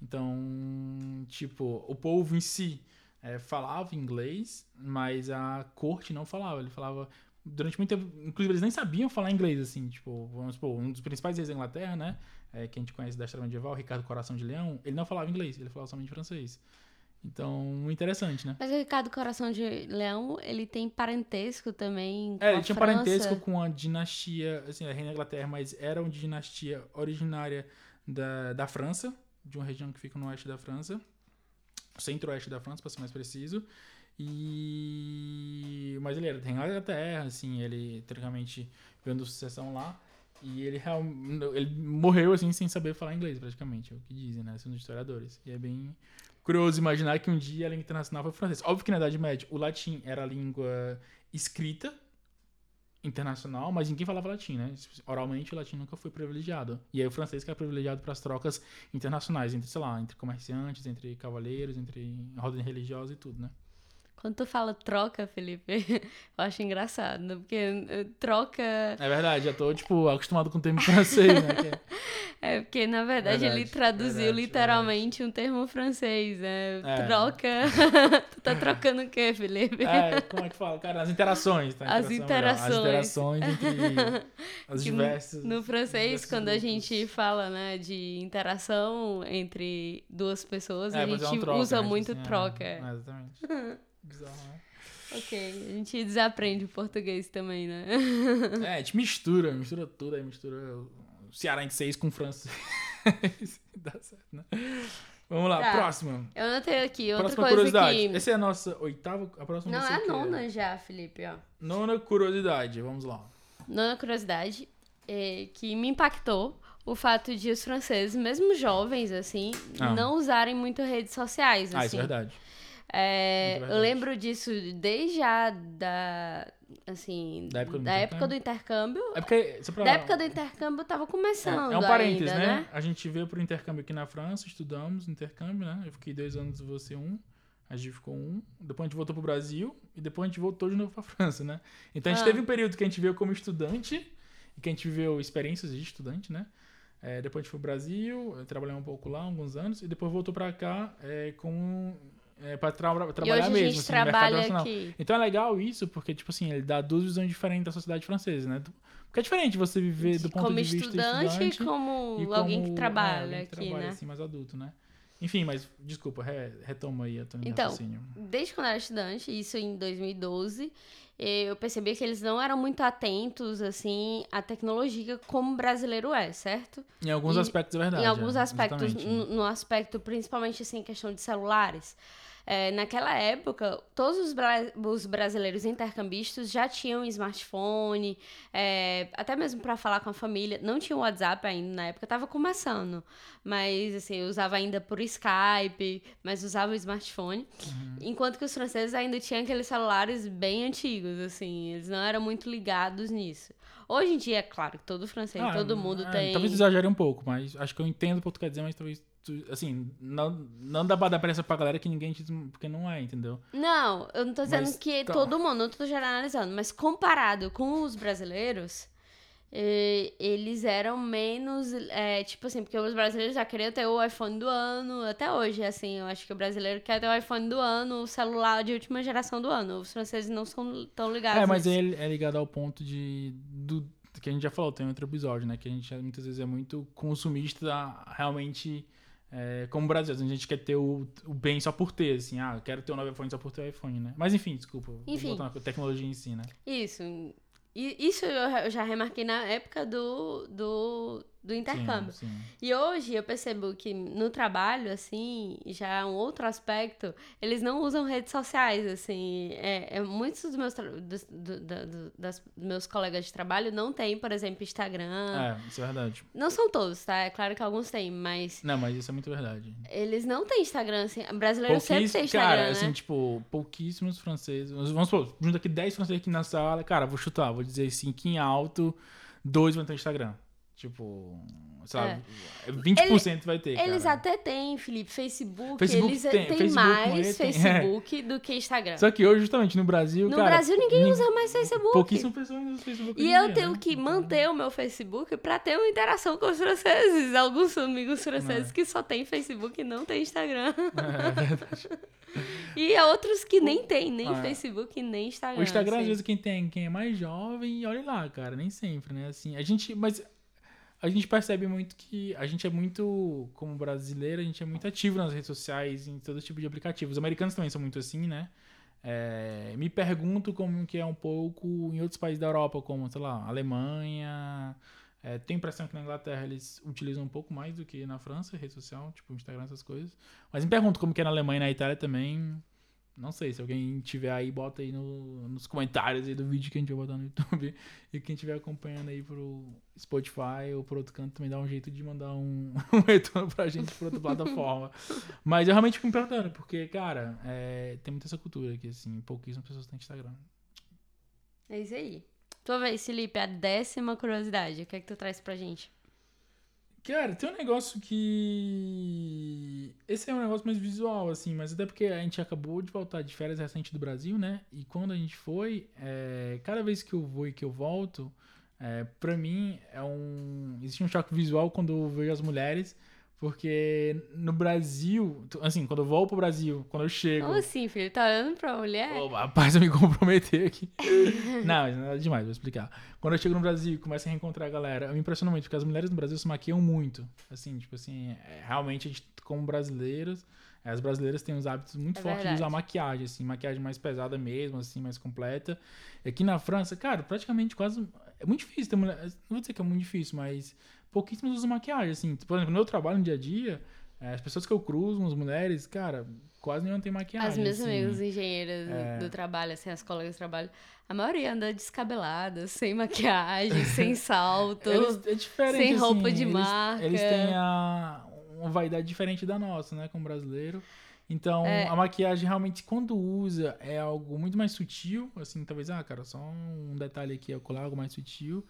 Então, tipo, o povo em si eh, falava inglês, mas a corte não falava. Ele falava durante muito tempo, inclusive eles nem sabiam falar inglês, assim, tipo, vamos supor, um dos principais reis da Inglaterra, né, é, que a gente conhece da história medieval, Ricardo Coração de Leão, ele não falava inglês, ele falava somente francês. Então, interessante, né? Mas o Ricardo Coração de Leão, ele tem parentesco também com É, ele tinha França. parentesco com a dinastia, assim, a reina da Inglaterra, mas era uma dinastia originária da, da França, de uma região que fica no oeste da França, centro-oeste da França, para ser mais preciso. E mas ele era da Inglaterra, assim, ele teoricamente vendo sucessão lá. E ele, ele morreu assim sem saber falar inglês, praticamente, é o que dizem, né? São os historiadores. E é bem curioso imaginar que um dia a língua internacional foi francês. Óbvio que na Idade Média o latim era a língua escrita internacional, mas ninguém falava latim, né? Oralmente o latim nunca foi privilegiado. E aí o francês que era privilegiado para as trocas internacionais, entre, sei lá, entre comerciantes, entre cavaleiros, entre ordem religiosa e tudo, né? Quando tu fala troca, Felipe, [laughs] eu acho engraçado, porque eh, troca É verdade, já tô, tipo, acostumado com o termo francês, né? É- [laughs] é porque, na verdade, ele Verdade, traduziu verdade, literalmente um termo francês, né? É. Troca. [laughs] tu tá trocando o quê, Felipe? É, como é que fala? Cara, as interações, tá? As Interação é melhor. As interações. interações entre as no- diversas... No francês, quando a grupos. gente fala, né, de interação entre duas pessoas, É, a é gente troca, usa né? muito Assim, é, troca. é, exatamente. Bizarro, né? Ok, a gente desaprende o português também, né? É, a gente mistura, mistura tudo, aí mistura o cearense com francês. [laughs] Dá certo, né? Vamos lá, Tá. próxima. Eu anotei aqui outra Próxima coisa curiosidade. que... Essa é a nossa oitava, a próxima Não, é a o nona já, Felipe, ó. Nona curiosidade, vamos lá. Nona curiosidade é que me impactou o fato de os franceses, mesmo jovens, assim, Ah. não usarem muito redes sociais, Ah, isso assim. é verdade. É, eu lembro disso desde a da, assim, Da época do da época do intercâmbio. É porque, pra... Da época do intercâmbio tava começando É, é um parênteses, ainda, né? A gente veio pro intercâmbio aqui na França, estudamos intercâmbio, né? Eu fiquei dois anos, você um. A gente ficou um. Depois a gente voltou pro Brasil e depois a gente voltou de novo pra [laughs] França, né? Então a gente Ah. teve um período que a gente veio como estudante e que a gente viveu experiências de estudante, né? É, depois a gente foi pro Brasil, trabalhei um pouco lá, alguns anos, e depois voltou pra cá é, com, é, pra tra E trabalhar mesmo, gente assim, trabalha aqui. Então é legal isso, porque, tipo assim, ele dá duas visões diferentes da sociedade francesa, né? Porque é diferente você viver do ponto de vista estudante, estudante e como e alguém como- que é, trabalha alguém que aqui, trabalha, né? assim, mais adulto, né? Enfim, mas desculpa, re- retoma aí a tua Então, raciocínio. Desde quando eu era estudante, isso em 2012, eu percebi que eles não eram muito atentos, assim, à tecnologia como o brasileiro é, certo? Em alguns em- aspectos é verdade. em alguns é, aspectos, no, no aspecto principalmente assim, questão de celulares. É, naquela época, todos os, bra- os brasileiros intercambistas já tinham smartphone, é, até mesmo para falar com a família. Não tinha WhatsApp ainda na época, estava começando, mas assim, eu usava ainda por Skype, mas usava o smartphone. Uhum. Enquanto que os franceses ainda tinham aqueles celulares bem antigos, assim, eles não eram muito ligados nisso. Hoje em dia, é claro, que todo francês, Ah, todo mundo é, tem. Talvez exagere um pouco, mas acho que eu entendo o que tu quer dizer, mas talvez. Tu- assim, não, não dá pra dar pressa pra galera que ninguém porque não é, entendeu? Não, eu não tô dizendo Mas que tá. todo mundo, não tô generalizando, mas comparado com os brasileiros, eh, eles eram menos, é, tipo assim, porque os brasileiros já queriam ter o iPhone do ano, até hoje, assim, eu acho que o brasileiro quer ter o iPhone do ano, o celular de última geração do ano, os franceses não são tão ligados É, mas ele é ligado ao ponto de. Do, que a gente já falou, tem outro episódio, né? Que a gente muitas vezes é muito consumista, realmente. É, como brasileiro, a gente quer ter o, o bem só por ter, assim, ah, eu quero ter um novo iPhone só por ter o iPhone, né? Mas enfim, desculpa. Enfim. na tecnologia em si, né? Isso, e isso eu eu já remarquei na época do, do, do intercâmbio. Sim, sim. E hoje eu percebo que no trabalho, assim, já é um outro aspecto, eles não usam redes sociais, assim. É, é muitos dos meus, dos, do- do- das, dos meus colegas de trabalho não têm, por exemplo, Instagram. É, isso é verdade. Não são todos, tá? É claro que alguns têm, mas Não, mas isso é muito verdade. eles não têm Instagram, assim. Brasileiro sempre tem Instagram, cara, né? assim, tipo, pouquíssimos franceses. Vamos supor, junto aqui 10 franceses aqui na sala, cara, vou chutar, vou dizer assim, que em alto, dois vão ter Instagram. Tipo, sei lá, 20% vai ter, Eles cara. até têm, Felipe, Facebook. Facebook eles têm Facebook, mais tem, [laughs] é. Facebook do que Instagram. Só que hoje, justamente, no Brasil, No cara... Brasil, ninguém nin- usa mais Facebook. Pouquíssimas pessoas usam Facebook E eu dia, tenho né? que Então, manter o meu Facebook pra ter uma interação com os franceses. [laughs] Alguns amigos franceses É. que só têm Facebook e não têm Instagram. [laughs] É verdade. E outros que nem têm nem Ah, é. Facebook nem Instagram. O Instagram, às assim. vezes, quem tem, quem é mais jovem, olha lá, cara, nem sempre, né? Assim, a gente, mas a gente percebe muito que a gente é muito, como brasileiro, a gente é muito ativo nas redes sociais, em todo tipo de aplicativo. Os americanos também são muito assim, né? É, me pergunto como que é um pouco em outros países da Europa, como, sei lá, Alemanha. É, tenho impressão que na Inglaterra eles utilizam um pouco mais do que na França, rede social, tipo Instagram, essas coisas. Mas me pergunto como que é na Alemanha e na Itália também. Não sei, se alguém tiver aí, bota aí no- nos comentários aí do vídeo que a gente vai botar no YouTube. E quem estiver acompanhando aí pro Spotify ou por outro canto também dá um jeito de mandar um, [laughs] um retorno pra gente por outra plataforma. Mas eu realmente fico me perguntando, porque, cara, é, tem muita essa cultura aqui, assim, pouquíssimas pessoas têm Instagram. É isso aí. Tua vez, Felipe, a décima curiosidade. O que é que tu traz pra gente? Cara, tem um negócio que. Esse é um negócio mais visual, assim, mas até porque a gente acabou de voltar de férias recente do Brasil, né? E quando a gente foi, é, cada vez que eu vou e que eu volto, é, pra mim é um. Existe um choque visual quando eu vejo as mulheres, porque no Brasil, assim, quando eu vou pro Brasil, quando eu chego. Como assim, Felipe? Tá olhando pra mulher? Rapaz, eu me comprometer aqui. [laughs] não, mas nada demais, vou explicar. Quando eu chego no Brasil e começo a reencontrar a galera, eu me impressiono muito, porque as mulheres no Brasil se maquiam muito. Assim, tipo assim, é, realmente a gente, como brasileiros, é, as brasileiras têm uns hábitos muito É fortes de verdade. usar maquiagem, assim, maquiagem mais pesada mesmo, assim, mais completa. E aqui na França, cara, praticamente quase. É muito difícil ter mulher. Não vou dizer que é muito difícil, mas pouquíssimas usam maquiagem, assim. Por exemplo, no meu trabalho no dia a dia, é, as pessoas que eu cruzo, as mulheres, cara, quase nenhuma tem maquiagem. As minhas assim. amigas engenheiras do- É. do trabalho, assim, as colegas de trabalho, a maioria anda descabelada, [laughs] sem maquiagem, sem salto. Eles, é diferente, sem roupa assim, de eles, marca. Eles têm a, uma vaidade diferente da nossa, né, como brasileiro. Então, É. a maquiagem realmente, quando usa, é algo muito mais sutil. Assim, talvez, ah, cara, só um detalhe aqui, colar algo mais sutil.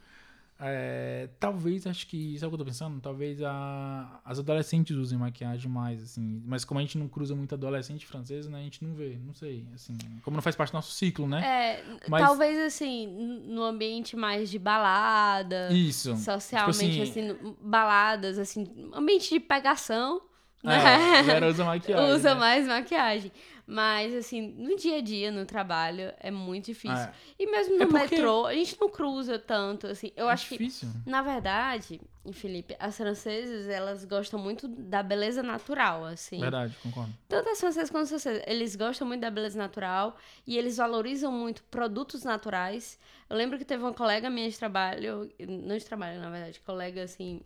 É, talvez, acho que, sabe o que eu tô pensando? Talvez a- as adolescentes usem maquiagem mais, assim. Mas como a gente não cruza muito adolescente francesa, né? A gente não vê, não sei. Assim, como não faz parte do nosso ciclo, né? É, Mas- talvez assim, no ambiente mais de balada, Isso. socialmente, Tipo assim- assim, baladas, assim, ambiente de pegação, É, né? a galera usa [laughs] maquiagem. Usa né? mais maquiagem. Mas, assim, no dia a dia, no trabalho, é muito difícil. É. E mesmo no É porque- metrô, a gente não cruza tanto, assim. Eu É acho que, difícil. na verdade, Felipe, as francesas, elas gostam muito da beleza natural, assim. Verdade, concordo. Tanto as francesas quanto os franceses, eles gostam muito da beleza natural e eles valorizam muito produtos naturais. Eu lembro que teve uma colega minha de trabalho, não de trabalho, na verdade, colega assim,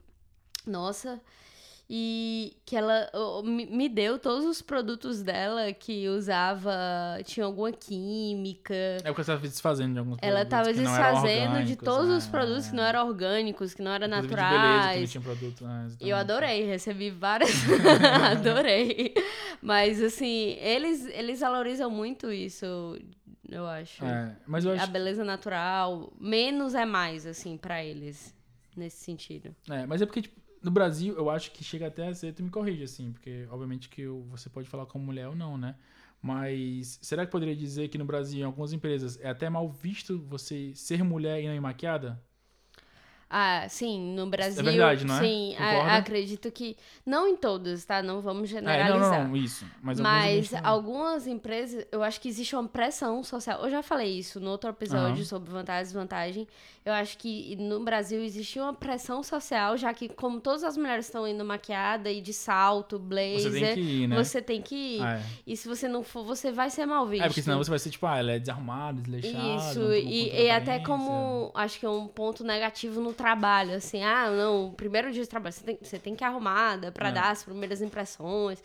nossa, e que ela me deu todos os produtos dela que usava, tinha alguma química. É porque você tava desfazendo de alguns Ela produtos tava que não eram desfazendo de todos né? os produtos que não eram orgânicos, que não eram Inclusive de naturais. beleza, que não tinha produto, né? E eu adorei, recebi várias. [laughs] [laughs] adorei. Mas, assim, eles, eles valorizam muito isso, eu acho. É, mas eu A acho, beleza natural. Menos é mais, assim, pra eles. Nesse sentido. é, mas é porque tipo, no Brasil eu acho que chega até a ser, tu me corrige assim, porque obviamente que eu- você pode falar como mulher ou não, né? Mas será que poderia dizer que no Brasil, em algumas empresas, é até mal visto você ser mulher e não ir maquiada? Ah, sim, no Brasil. verdade, não é? Sim, a- acredito que. Não em todos, tá? Não vamos É, generalizar. não, não, não, isso. Mas, algumas Mas empresas também. algumas empresas, eu acho que existe uma pressão social. Eu já falei isso no outro episódio Aham. sobre vantagem e desvantagem. Eu acho que no Brasil existe uma pressão social, já que como todas as mulheres estão indo maquiada e de salto, blazer, Você tem que ir, né? você tem que ir. É. E se você não for, você vai ser mal visto. É, porque senão você vai ser tipo, ah, ela é desarrumada, desleixada. Isso, e, e até como, acho que é um ponto negativo no trabalho, assim, ah, não, primeiro dia de trabalho, você tem, você tem que ir arrumada pra É. dar as primeiras impressões.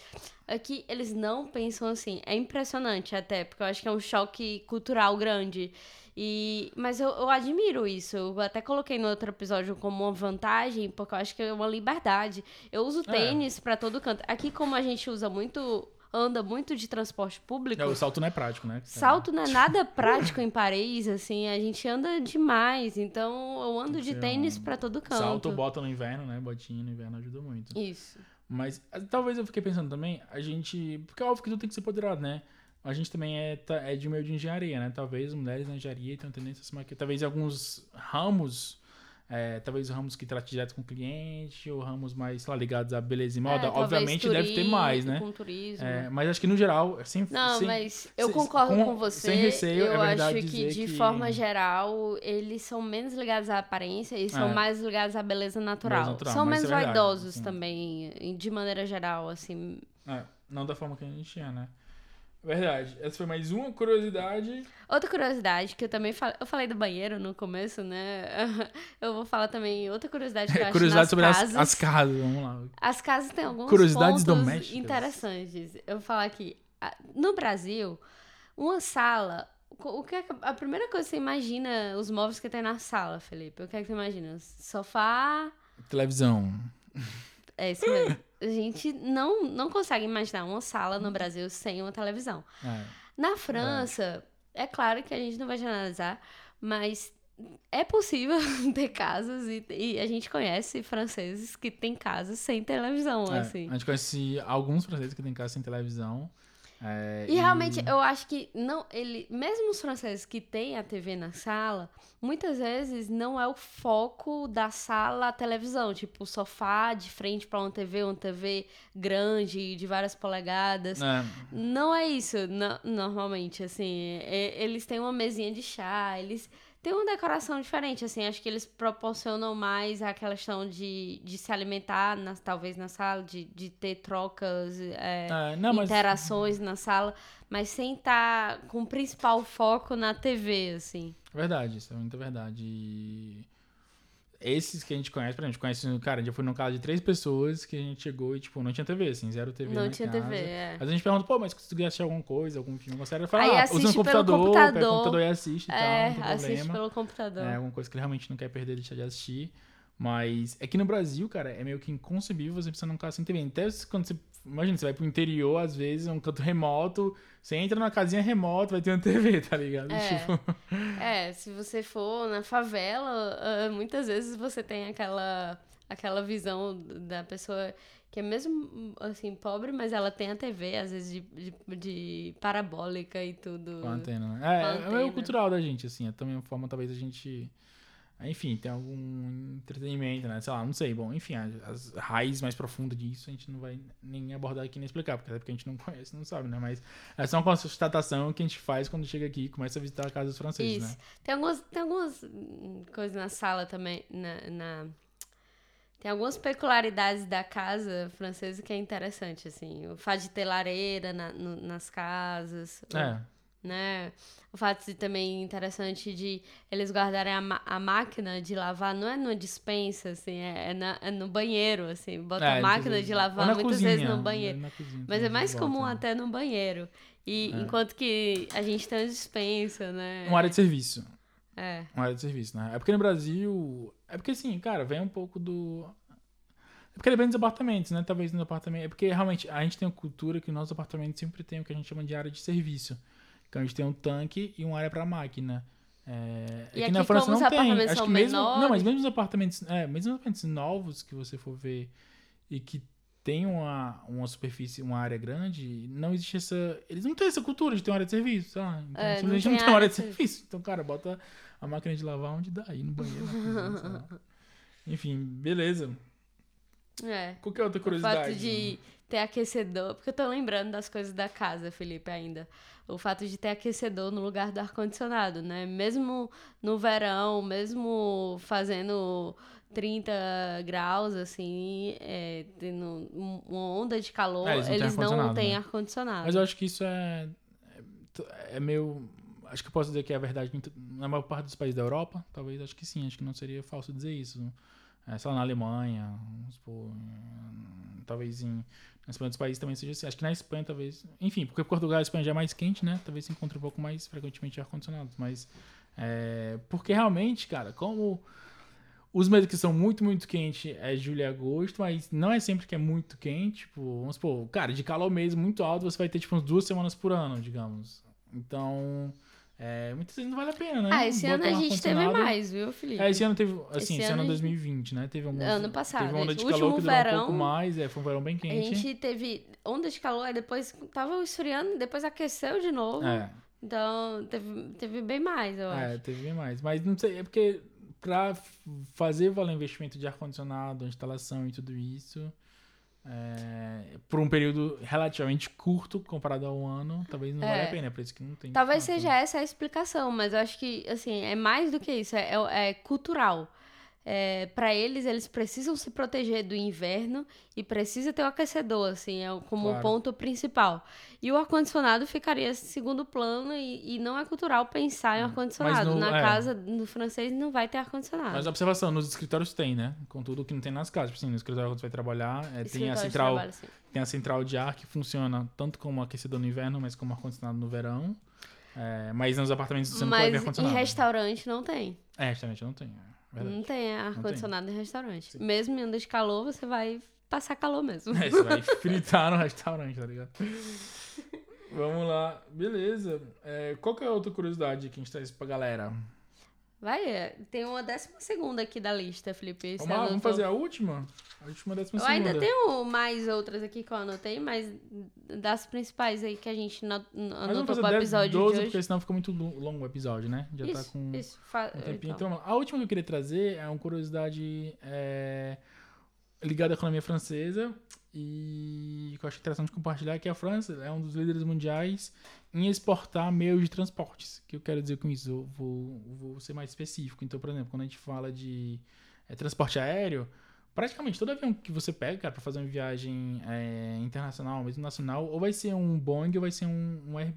Aqui, eles não pensam assim, é impressionante até, porque eu acho que é um choque cultural grande. E, mas eu, eu admiro isso, eu até coloquei no outro episódio como uma vantagem, porque eu acho que é uma liberdade. Eu uso É. tênis pra todo canto. Aqui, como a gente usa muito, anda muito de transporte público, É, o salto não é prático, né? Salto não é [laughs] nada prático em Paris, assim, a gente anda demais, então eu ando de tênis um pra todo canto. Salto, bota no inverno, né? Botinha no inverno ajuda muito. Isso. Mas ah, talvez eu fiquei pensando também, a gente. Porque é óbvio que tudo tem que ser empoderado, né? A gente também é, é de meio de engenharia, né? Talvez mulheres na engenharia tenham tendência a se maquiar. Talvez em alguns ramos, é, talvez ramos que tratam direto com o cliente, ou ramos mais, sei lá, ligados à beleza e moda. É, Obviamente deve ter mais, né? Com turismo. É, mas acho que no geral, sem. Não, sem- mas eu sem- concordo com- com, você. sem receio, eu é verdade acho que, de que- forma geral, eles são menos ligados à aparência e são É. mais ligados à beleza natural. Beleza natural, são menos é vaidosos assim. também, de maneira geral, assim. É, não da forma que a gente é, né? Verdade. Essa foi mais uma curiosidade. Outra curiosidade que eu também falei, eu falei do banheiro no começo, né? [laughs] Eu vou falar também outra curiosidade que eu acho curiosidade sobre casas. as, as casas. Vamos lá. As casas têm alguns Curiosidades pontos domésticas. interessantes. Eu vou falar aqui. No Brasil, uma sala. O que é a primeira coisa que você imagina os móveis que tem na sala, Felipe? O que é que você imagina? Sofá. Televisão. É isso mesmo. [laughs] A gente não, não consegue imaginar uma sala no Brasil sem uma televisão. É. Na França, é claro que a gente não vai generalizar, mas é possível [laughs] ter casas e, e a gente conhece franceses que têm casas sem televisão, É, assim. A gente conhece alguns franceses que têm casa sem televisão. É, E realmente, eu acho que não, ele, mesmo os franceses que têm a TV na sala, muitas vezes não é o foco da sala a televisão, tipo o sofá de frente para uma TV, uma TV grande de várias polegadas. É, Não é isso, no- normalmente, assim, é- eles têm uma mesinha de chá, eles têm uma decoração diferente, assim, acho que eles proporcionam mais aquela questão de, de se alimentar, na- talvez na sala, de, de ter trocas, é, é, não, mas interações na sala, mas sem estar com o principal foco na TV, assim. verdade, isso é muita verdade. E esses que a gente conhece, por exemplo, a gente conhece, cara, já foi num caso de três pessoas que a gente chegou e, tipo, não tinha TV, assim, zero TV Não tinha casa. TV, é. Às vezes a gente pergunta, pô, mas se tu quiser assistir alguma coisa, algum filme, alguma série, fala, ah, assiste usa um pelo computador, pega o computador. computador e assiste e É, tal, não tem assiste problema. pelo computador. É alguma coisa que ele realmente não quer perder, deixar de assistir. Mas é que no Brasil, cara, é meio que inconcebível você precisar num carro sem TV. Até quando você. Imagina, você vai pro interior, às vezes, um canto remoto, você entra numa casinha remota, vai ter uma [laughs] TV, tá ligado? É. Tipo, [laughs] É, se você for na favela, ah, muitas vezes você tem aquela, aquela visão da pessoa que é mesmo, assim, pobre, mas ela tem a TV, às vezes, de, de, de parabólica e tudo. com a antena, né? É, a é meio antena. cultural da gente, assim. É também uma forma, talvez, a gente. Enfim, tem algum entretenimento, né? Sei lá, não sei. Bom, enfim, as, as raízes mais profundas disso a gente não vai nem abordar aqui nem explicar, porque até porque a gente não [laughs] conhece, não sabe, né? Mas é só uma constatação que a gente faz quando chega aqui e começa a visitar a casa dos franceses, Isso. né? Tem algumas, tem algumas coisas na sala também, na, na- Tem algumas peculiaridades da casa francesa que é interessante, assim. O fato de ter lareira na- no- nas casas. É. né? O fato de também interessante de eles guardarem a, a máquina de lavar, não é numa dispensa, assim, é, é na- é no banheiro, assim. Bota É, a máquina vezes- de ou lavar muitas cozinha, vezes no né? banheiro. Cozinha Mas é mais volta, comum né? até no banheiro. E É. enquanto que a gente tem a dispensa, né? Uma área de serviço. É. Uma área de serviço, né? É porque no Brasil. É porque assim, cara, vem um pouco do. É porque depende dos apartamentos, né? Talvez nos apartamentos. É porque realmente a gente tem uma cultura que nossos apartamentos sempre tem o que a gente chama de área de serviço. Então a gente tem um tanque e uma área pra máquina. É, E é aqui, na França não tem. Acho que mesmo, Não, mas menores- mesmo os apartamentos. É, mesmo os apartamentos novos que você for ver e que tem uma, uma superfície, uma área grande, não existe essa. Eles não têm essa cultura de ter uma área de serviço, sei lá. Então, É, não simplesmente tem não tem uma área de de serviço. Então, cara, bota a máquina de lavar onde dá, aí no banheiro, cozinha. [laughs] Enfim, beleza. É. Qual que é outra O curiosidade? fato de ter aquecedor. Porque eu tô lembrando das coisas da casa, Felipe, ainda. O fato de ter aquecedor no lugar do ar-condicionado, né? Mesmo no verão, mesmo fazendo 30 graus, assim, é, tendo um- uma onda de calor, É, eles não têm ar-condicionado, né? ar-condicionado. Mas eu acho que isso é. É é meio. Acho que eu posso dizer que é verdade em to- na maior parte dos países da Europa. Talvez, acho que sim. Acho que não seria falso dizer isso. É, sei lá, na Alemanha, vamos supor, talvez em. Nas outros países também seja assim. Acho que na Espanha, talvez. Enfim, porque Portugal e Espanha já é mais quente, né? Talvez se encontre um pouco mais frequentemente ar-condicionado. Mas. É, porque realmente, cara, como. Os meses que são muito, muito quentes é julho e agosto, mas não é sempre que é muito quente. Tipo, vamos supor, cara, de calor mesmo muito alto, você vai ter tipo umas duas semanas por ano, digamos. Então, é, muitas vezes não vale a pena, né? Ah, esse ano Botar a gente teve mais, viu, Felipe? É, esse ano teve, assim, Esse esse, ano ano a é gente- 2020, né? Teve alguns, Ano passado, Teve onda de calor último que durou um verão, pouco mais, é, foi um verão bem A quente. gente teve onda de calor, aí depois tava esfriando, depois aqueceu de novo. É, Então, teve, teve bem mais, eu é, acho. teve bem mais. Mas não sei, é porque pra fazer valer o investimento de ar-condicionado, instalação e tudo isso, é, por um período relativamente curto comparado ao ano, talvez não É. valha a pena, é por isso que não tem. Talvez fato, seja né? essa a explicação, mas eu acho que, assim, é mais do que isso, é, é- é cultural. É, para eles, eles precisam se proteger do inverno e precisa ter o aquecedor, assim, é o- como um Claro. ponto principal. E o ar-condicionado ficaria em segundo plano e, e não é cultural pensar em ar-condicionado. no- Na é. casa, no francês, não vai ter ar-condicionado. Mas observação, nos escritórios tem, né? Contudo, que não tem nas casas. Tipo assim, no escritório quando você vai trabalhar, é, tem, a central, trabalho, tem a central de ar que funciona tanto como aquecedor no inverno, mas como ar-condicionado no verão. É, mas nos apartamentos você não pode ver Mas em ar-condicionado. restaurante não tem. É, restaurante não tem. É verdade. Não tem ar-condicionado em restaurante. Sim. Mesmo em de calor, você vai passar calor mesmo. É, você vai [laughs] fritar no restaurante, tá ligado? Vamos lá. Beleza. É, qual que é a outra curiosidade que a gente traz pra galera? Vai, é, tem uma décima segunda aqui da lista, Felipe. Vamos lá, vamos fazer a última? A última décima Eu ainda segunda. tenho mais outras aqui que eu anotei, mas das principais aí que a gente anotou fazer pro 10, episódio 12, de hoje. porque senão fica muito lo- longo o episódio, né? Já isso, tá com isso. Um tempinho. então. Então, a última que eu queria trazer é uma curiosidade é, ligada à economia francesa e que eu acho interessante compartilhar que a França é um dos líderes mundiais em exportar meios de transportes. O que eu quero dizer com isso? Eu vou, vou ser mais específico. Então, por exemplo, quando a gente fala de é, transporte aéreo, praticamente todo avião que você pega, para fazer uma viagem é, internacional, mesmo nacional, ou vai ser um Boeing ou vai ser um, um, Air-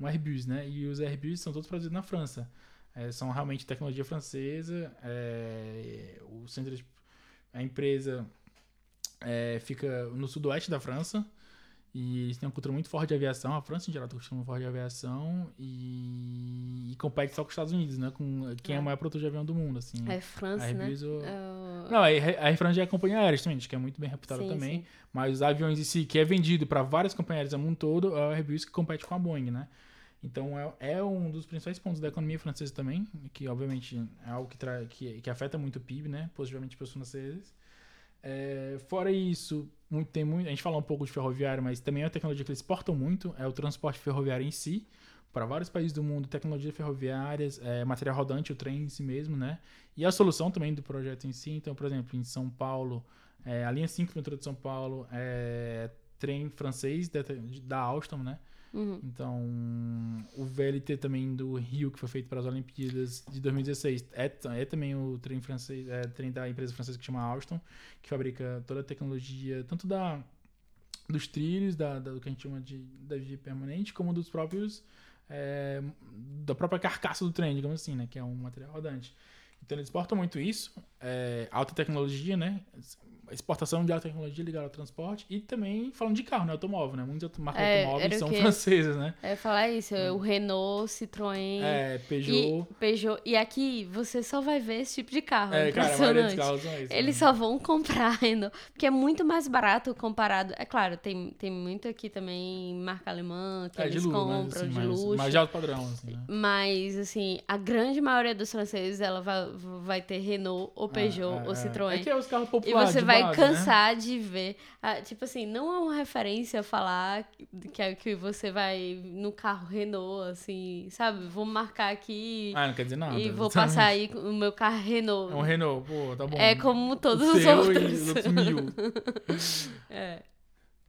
um Airbus, né? E os Airbus são todos produzidos na França. É, são realmente tecnologia francesa. é, o centro de, a empresa é, fica no sudoeste da França. E eles têm uma cultura muito forte de aviação. A França, em geral, tem uma cultura forte de aviação. E, e compete só com os Estados Unidos, né? Com quem é, É. o maior produtor de avião do mundo, assim. É França, a né? Airbus ou- Eu, Não, a Air a France já é companhia aérea também, que é muito bem reputada Sim, também. sim. Mas os aviões em si, que é vendido para várias companhias aéreas no mundo todo, é o Airbus que compete com a Boeing, né? Então é, é um dos principais pontos da economia francesa também, que obviamente é algo que, que, que afeta muito o PIB, né? Positivamente para os franceses. É, fora isso, muito, tem muito, a gente fala um pouco de ferroviário, mas também é uma tecnologia que eles exportam muito, é o transporte ferroviário em si. Para vários países do mundo, tecnologias ferroviárias, é, material rodante, o trem em si mesmo, né? E a solução também do projeto em si. Então, por exemplo, em São Paulo, é, a linha 5 do metrô de São Paulo é trem francês da, da Alstom, né? Uhum. Então, o VLT também do Rio, que foi feito para as Olimpíadas de 2016, é, é também o trem francês, é trem da empresa francesa que chama Alstom, que fabrica toda a tecnologia, tanto da dos trilhos, da, da- do que a gente chama de da via permanente, como dos próprios é, da própria carcaça do trem, digamos assim, né, que é um material rodante. Então eles exportam muito isso, é, alta tecnologia, né? Exportação de alta tecnologia ligada ao transporte e também falando de carro, né? Automóvel, né? Muitas marcas de É, automóveis são francesas, né? Ia falar isso, o Renault, Citroën. É, Peugeot. E Peugeot. E aqui você só vai ver esse tipo de carro. é, cara, a maioria dos carros são esses. Eles né? só vão [laughs] comprar Renault, porque é muito mais barato comparado. É claro, tem, tem muito aqui também marca alemã que é, de eles luxo, compram, assim, de mais, luxo. mais de alto padrão, assim, né? Mas, assim, a grande maioria dos franceses ela vai, vai ter Renault ou Peugeot É, é, ou é. Citroën. É que é os carros E populares você de vai né? cansar de ver. ah, tipo assim, não é uma referência falar que, é que você vai no carro Renault, assim, sabe? Vou marcar aqui Ah, não quer dizer nada. e vou exatamente. passar aí o meu carro Renault. É um Renault, pô, tá bom. É como todos O os outros. Os outros mil. [laughs] É.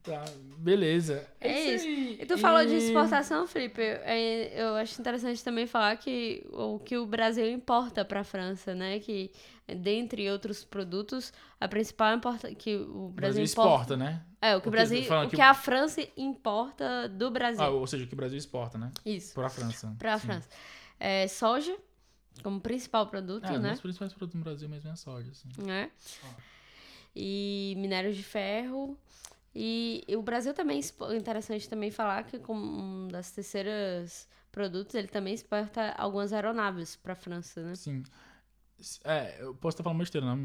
Tá, beleza. É isso. aí. E tu falou de exportação, Felipe. é, Eu acho interessante também falar que o que o Brasil importa para a França, né? Que dentre outros produtos, a principal importa que o O Brasil, Brasil importa. exporta, né? É, o que o O que- Brasil, falando o que- que a França importa do Brasil. Ah, ou seja, o que o Brasil exporta, né? Isso. Para a França. Para a. França. É, soja como principal produto, É, um né? dos principais produtos no Brasil mesmo é a soja, assim. né? E minérios de ferro. E, e o Brasil também, interessante também falar que como um das terceiras produtos, ele também exporta algumas aeronaves para a França, né? Sim. É, eu posso estar falando besteira, não,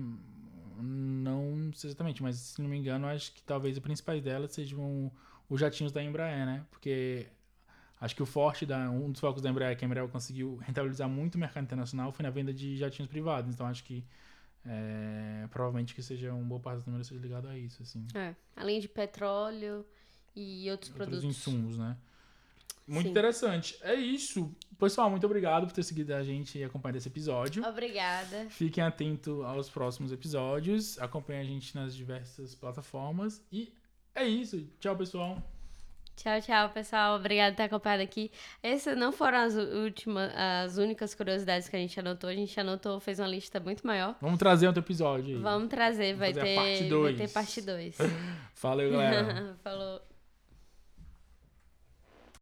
não sei exatamente, mas se não me engano, acho que talvez os principais delas sejam os jatinhos da Embraer, né? Porque acho que o forte, da, um dos focos da Embraer, que a Embraer conseguiu rentabilizar muito o mercado internacional, foi na venda de jatinhos privados. Então acho que é, provavelmente que seja um boa parte do número seja ligado a isso, assim. É. Além de petróleo e outros Outros produtos. insumos, né? Muito Sim. interessante. É isso. Pessoal, muito obrigado por ter seguido a gente e acompanhado esse episódio. Obrigada. Fiquem atentos aos próximos episódios. Acompanhem a gente nas diversas plataformas. E é isso. Tchau, pessoal. Tchau, tchau, pessoal. Obrigada por ter acompanhado aqui. Essas não foram as últimas, as únicas curiosidades que a gente anotou. A gente anotou, fez uma lista muito maior. Vamos trazer outro episódio aí. Vamos trazer, vai fazer a ter, vai ter parte 2. [laughs] Valeu, galera. [laughs] Falou.